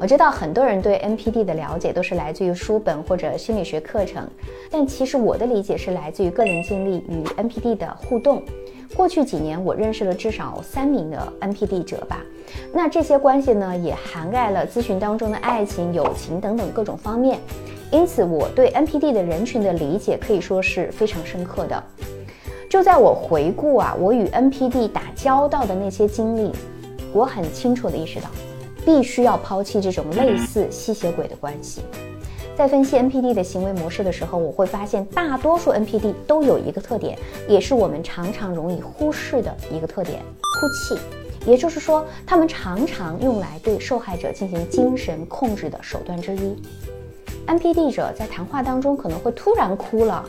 我知道很多人对 NPD 的了解都是来自于书本或者心理学课程，但其实我的理解是来自于个人经历与 NPD 的互动。过去几年，我认识了至少三名的 NPD 者吧。那这些关系呢，也涵盖了咨询当中的爱情、友情等等各种方面。因此，我对 NPD 的人群的理解可以说是非常深刻的。就在我回顾啊，我与 NPD 打交道的那些经历，我很清楚地意识到。必须要抛弃这种类似吸血鬼的关系。在分析 NPD 的行为模式的时候，我会发现大多数 NPD 都有一个特点，也是我们常常容易忽视的一个特点——哭泣。也就是说，他们常常用来对受害者进行精神控制的手段之一。NPD 者在谈话当中可能会突然哭了，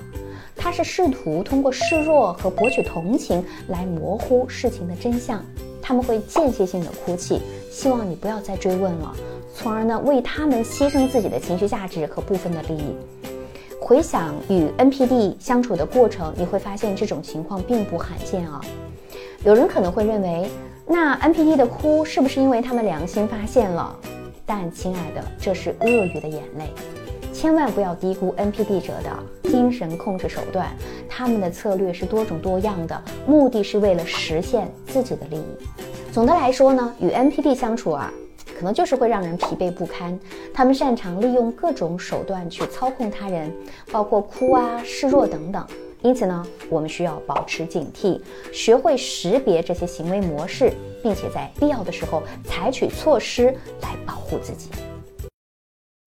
他是试图通过示弱和博取同情来模糊事情的真相。他们会间歇性的哭泣，希望你不要再追问了，从而呢为他们牺牲自己的情绪价值和部分的利益。回想与 NPD 相处的过程，你会发现这种情况并不罕见啊。有人可能会认为，那 NPD 的哭是不是因为他们良心发现了？但亲爱的，这是鳄鱼的眼泪。千万不要低估 NPD 者的精神控制手段，他们的策略是多种多样的，目的是为了实现自己的利益。总的来说呢，与 NPD 相处啊，可能就是会让人疲惫不堪。他们擅长利用各种手段去操控他人，包括哭啊、示弱等等。因此呢，我们需要保持警惕，学会识别这些行为模式，并且在必要的时候采取措施来保护自己。